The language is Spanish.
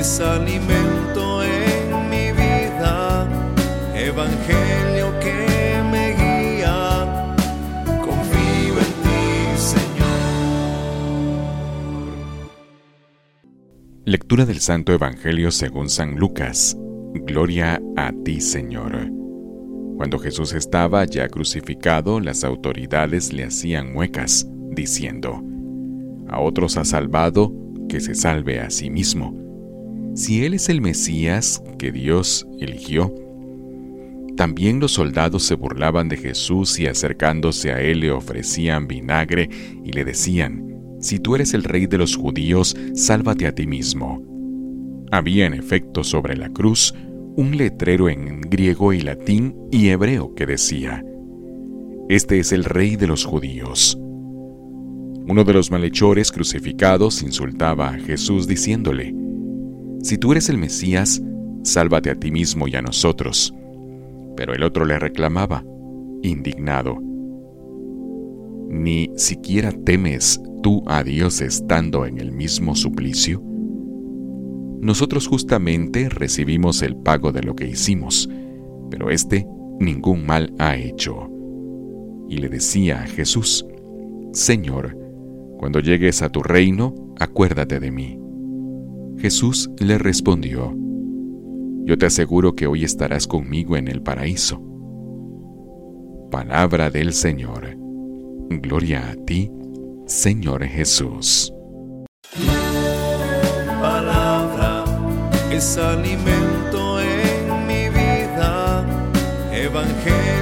es alimento en mi vida, evangelio que me guía, confío en ti, Señor. Lectura del Santo Evangelio según San Lucas. Gloria a ti, Señor. Cuando Jesús estaba ya crucificado, las autoridades le hacían muecas, diciendo, A otros ha salvado, que se salve a sí mismo. Si Él es el Mesías que Dios eligió, también los soldados se burlaban de Jesús y acercándose a Él le ofrecían vinagre y le decían, Si tú eres el rey de los judíos, sálvate a ti mismo. Había en efecto sobre la cruz un letrero en griego y latín y hebreo que decía, Este es el rey de los judíos. Uno de los malhechores crucificados insultaba a Jesús diciéndole, Si tú eres el Mesías, sálvate a ti mismo y a nosotros. Pero el otro le reclamaba, indignado, ¿Ni siquiera temes tú a Dios estando en el mismo suplicio? Nosotros justamente recibimos el pago de lo que hicimos, pero éste ningún mal ha hecho. Y le decía a Jesús, Señor, cuando llegues a tu reino, acuérdate de mí. Jesús le respondió, Yo te aseguro que hoy estarás conmigo en el paraíso. Palabra del Señor. Gloria a ti, Señor Jesús. es alimento en mi vida, evangelio